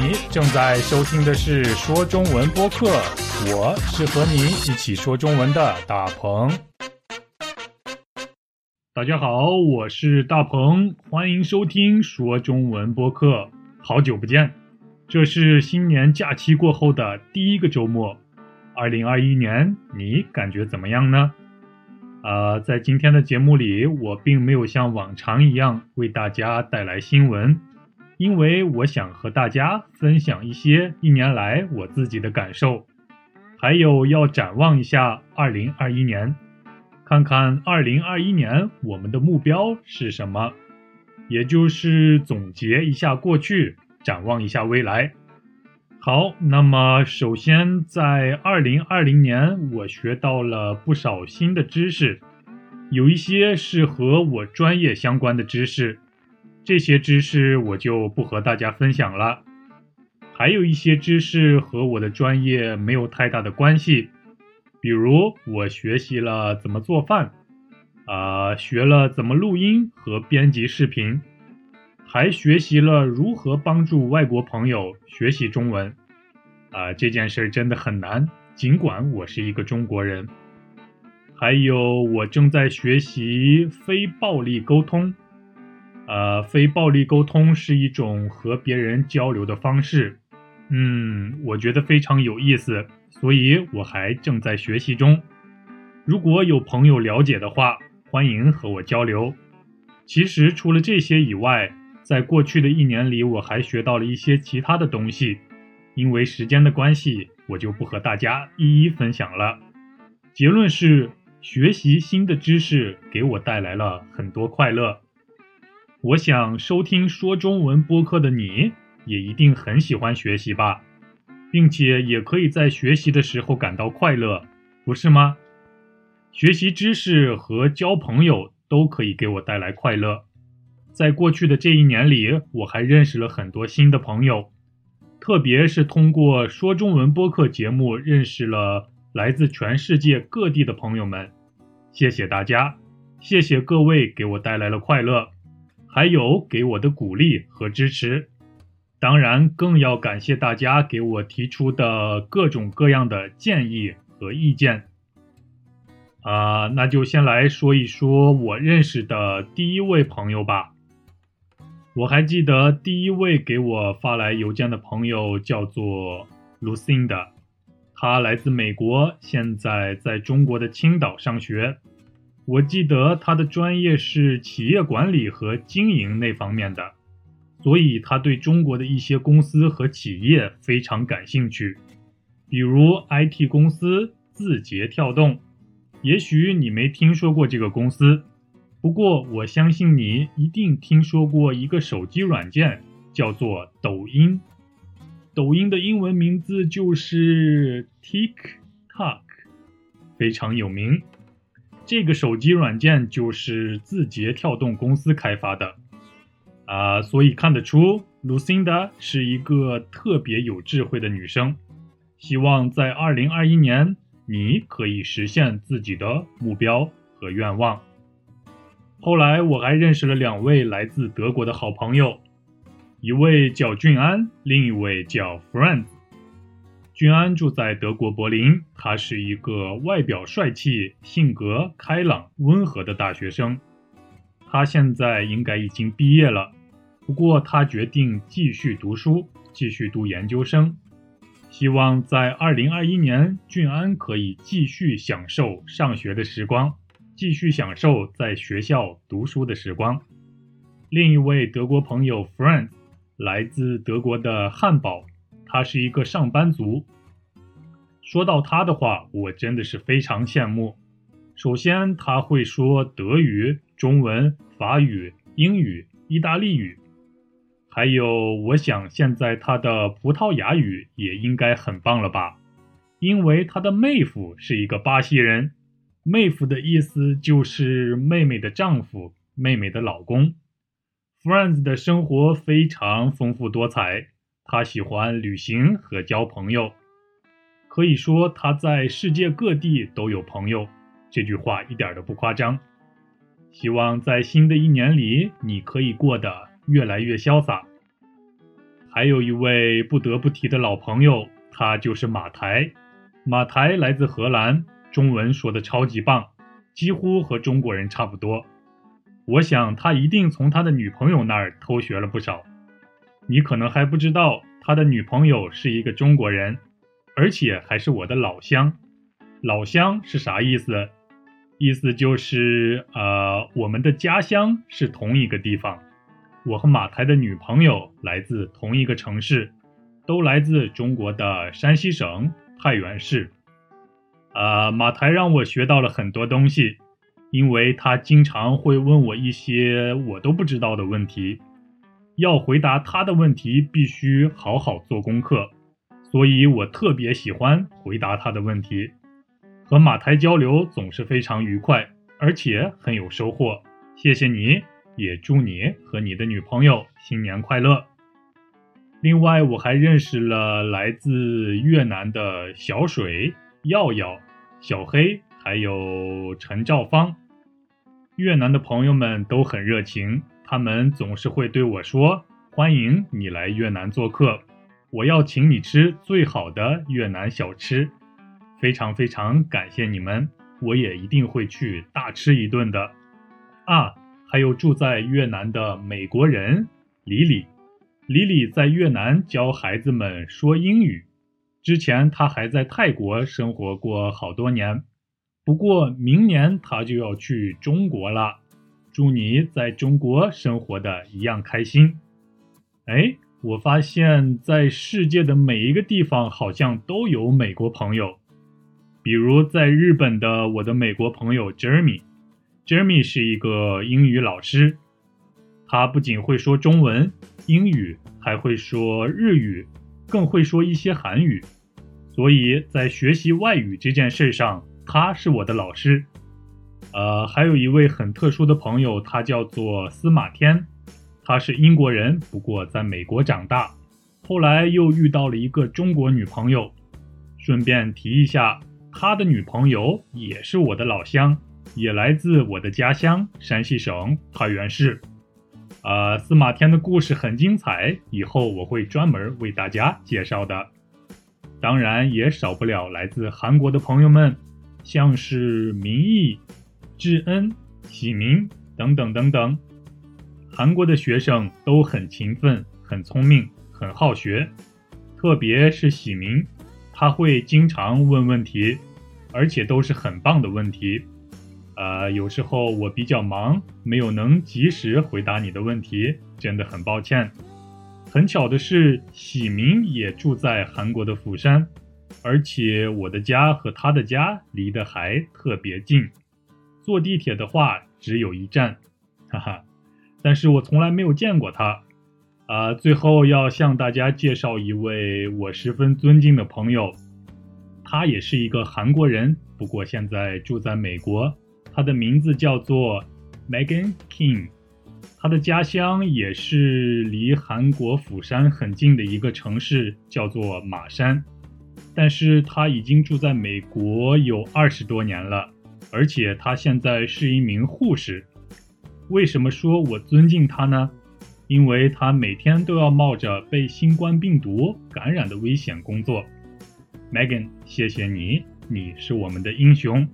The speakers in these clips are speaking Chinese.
你正在收听的是说中文播客，我是和你一起说中文的大鹏。大家好，我是大鹏，欢迎收听说中文播客。好久不见，这是新年假期过后的第一个周末，二零二一年你感觉怎么样呢？呃，在今天的节目里，我并没有像往常一样为大家带来新闻。因为我想和大家分享一些一年来我自己的感受，还有要展望一下2021年，看看2021年我们的目标是什么，也就是总结一下过去，展望一下未来。好，那么首先在2020年，我学到了不少新的知识，有一些是和我专业相关的知识。这些知识我就不和大家分享了，还有一些知识和我的专业没有太大的关系，比如我学习了怎么做饭，啊，学了怎么录音和编辑视频，还学习了如何帮助外国朋友学习中文，啊，这件事真的很难，尽管我是一个中国人。还有我正在学习非暴力沟通。呃，非暴力沟通是一种和别人交流的方式，嗯，我觉得非常有意思，所以我还正在学习中。如果有朋友了解的话，欢迎和我交流。其实除了这些以外，在过去的一年里，我还学到了一些其他的东西。因为时间的关系，我就不和大家一一分享了。结论是，学习新的知识给我带来了很多快乐。我想收听说中文播客的你也一定很喜欢学习吧，并且也可以在学习的时候感到快乐，不是吗？学习知识和交朋友都可以给我带来快乐。在过去的这一年里，我还认识了很多新的朋友，特别是通过说中文播客节目认识了来自全世界各地的朋友们。谢谢大家，谢谢各位给我带来了快乐。还有给我的鼓励和支持，当然更要感谢大家给我提出的各种各样的建议和意见。啊，那就先来说一说我认识的第一位朋友吧。我还记得第一位给我发来邮件的朋友叫做 Lucinda，他来自美国，现在在中国的青岛上学。我记得他的专业是企业管理和经营那方面的，所以他对中国的一些公司和企业非常感兴趣，比如 IT 公司字节跳动。也许你没听说过这个公司，不过我相信你一定听说过一个手机软件，叫做抖音。抖音的英文名字就是 TikTok，非常有名。这个手机软件就是字节跳动公司开发的，啊，所以看得出 Lucinda 是一个特别有智慧的女生。希望在2021年，你可以实现自己的目标和愿望。后来我还认识了两位来自德国的好朋友，一位叫俊安，另一位叫 Friend。君安住在德国柏林，他是一个外表帅气、性格开朗、温和的大学生。他现在应该已经毕业了，不过他决定继续读书，继续读研究生。希望在2021年，俊安可以继续享受上学的时光，继续享受在学校读书的时光。另一位德国朋友 Friend 来自德国的汉堡。他是一个上班族。说到他的话，我真的是非常羡慕。首先，他会说德语、中文、法语、英语、意大利语，还有，我想现在他的葡萄牙语也应该很棒了吧？因为他的妹夫是一个巴西人，妹夫的意思就是妹妹的丈夫、妹妹的老公。Friends 的生活非常丰富多彩。他喜欢旅行和交朋友，可以说他在世界各地都有朋友。这句话一点都不夸张。希望在新的一年里，你可以过得越来越潇洒。还有一位不得不提的老朋友，他就是马台。马台来自荷兰，中文说的超级棒，几乎和中国人差不多。我想他一定从他的女朋友那儿偷学了不少。你可能还不知道，他的女朋友是一个中国人，而且还是我的老乡。老乡是啥意思？意思就是，呃，我们的家乡是同一个地方。我和马台的女朋友来自同一个城市，都来自中国的山西省太原市。呃，马台让我学到了很多东西，因为他经常会问我一些我都不知道的问题。要回答他的问题，必须好好做功课，所以我特别喜欢回答他的问题。和马台交流总是非常愉快，而且很有收获。谢谢你，也祝你和你的女朋友新年快乐。另外，我还认识了来自越南的小水、耀耀、小黑，还有陈兆芳。越南的朋友们都很热情。他们总是会对我说：“欢迎你来越南做客，我要请你吃最好的越南小吃。”非常非常感谢你们，我也一定会去大吃一顿的。啊，还有住在越南的美国人李李，李李在越南教孩子们说英语，之前他还在泰国生活过好多年，不过明年他就要去中国了。祝你在中国生活的一样开心。哎，我发现，在世界的每一个地方好像都有美国朋友。比如在日本的我的美国朋友 Jeremy，Jeremy 是一个英语老师，他不仅会说中文、英语，还会说日语，更会说一些韩语。所以在学习外语这件事上，他是我的老师。呃，还有一位很特殊的朋友，他叫做司马天，他是英国人，不过在美国长大，后来又遇到了一个中国女朋友。顺便提一下，他的女朋友也是我的老乡，也来自我的家乡山西省太原市。呃，司马天的故事很精彩，以后我会专门为大家介绍的。当然，也少不了来自韩国的朋友们，像是民意。智恩、喜明等等等等，韩国的学生都很勤奋、很聪明、很好学，特别是喜明，他会经常问问题，而且都是很棒的问题。呃，有时候我比较忙，没有能及时回答你的问题，真的很抱歉。很巧的是，喜明也住在韩国的釜山，而且我的家和他的家离得还特别近。坐地铁的话只有一站，哈哈，但是我从来没有见过他。啊，最后要向大家介绍一位我十分尊敬的朋友，他也是一个韩国人，不过现在住在美国。他的名字叫做 Megan King，他的家乡也是离韩国釜山很近的一个城市，叫做马山。但是他已经住在美国有二十多年了。而且他现在是一名护士。为什么说我尊敬他呢？因为他每天都要冒着被新冠病毒感染的危险工作。Megan，谢谢你，你是我们的英雄。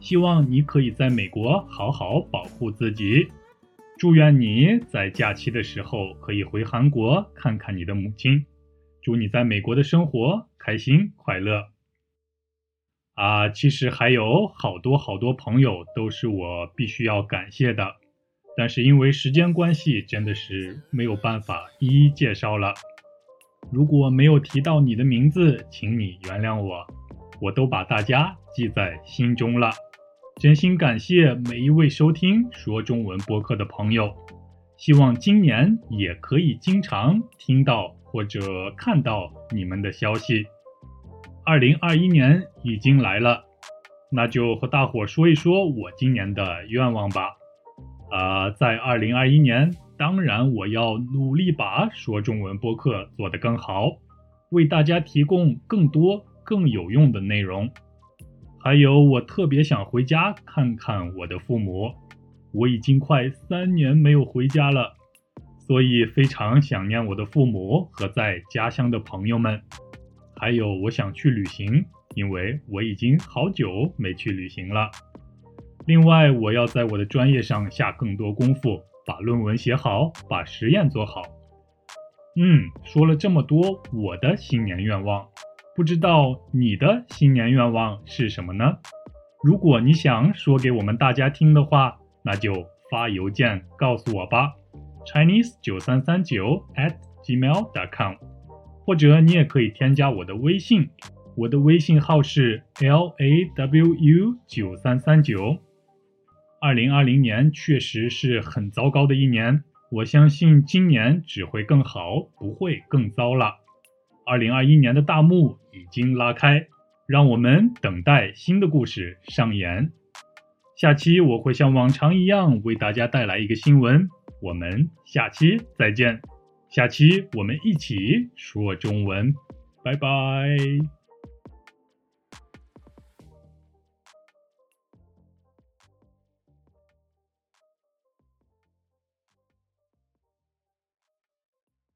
希望你可以在美国好好保护自己。祝愿你在假期的时候可以回韩国看看你的母亲。祝你在美国的生活开心快乐。啊，其实还有好多好多朋友都是我必须要感谢的，但是因为时间关系，真的是没有办法一一介绍了。如果没有提到你的名字，请你原谅我，我都把大家记在心中了。真心感谢每一位收听说中文播客的朋友，希望今年也可以经常听到或者看到你们的消息。二零二一年已经来了，那就和大伙说一说我今年的愿望吧。啊，在二零二一年，当然我要努力把说中文播客做得更好，为大家提供更多更有用的内容。还有，我特别想回家看看我的父母，我已经快三年没有回家了。所以非常想念我的父母和在家乡的朋友们。还有，我想去旅行，因为我已经好久没去旅行了。另外，我要在我的专业上下更多功夫，把论文写好，把实验做好。嗯，说了这么多，我的新年愿望，不知道你的新年愿望是什么呢？如果你想说给我们大家听的话，那就发邮件告诉我吧，Chinese 九三三九 at gmail.com，或者你也可以添加我的微信，我的微信号是 l a w u 九三三九。二零二零年确实是很糟糕的一年，我相信今年只会更好，不会更糟了。二零二一年的大幕已经拉开，让我们等待新的故事上演。下期我会像往常一样为大家带来一个新闻，我们下期再见。下期我们一起说中文，拜拜。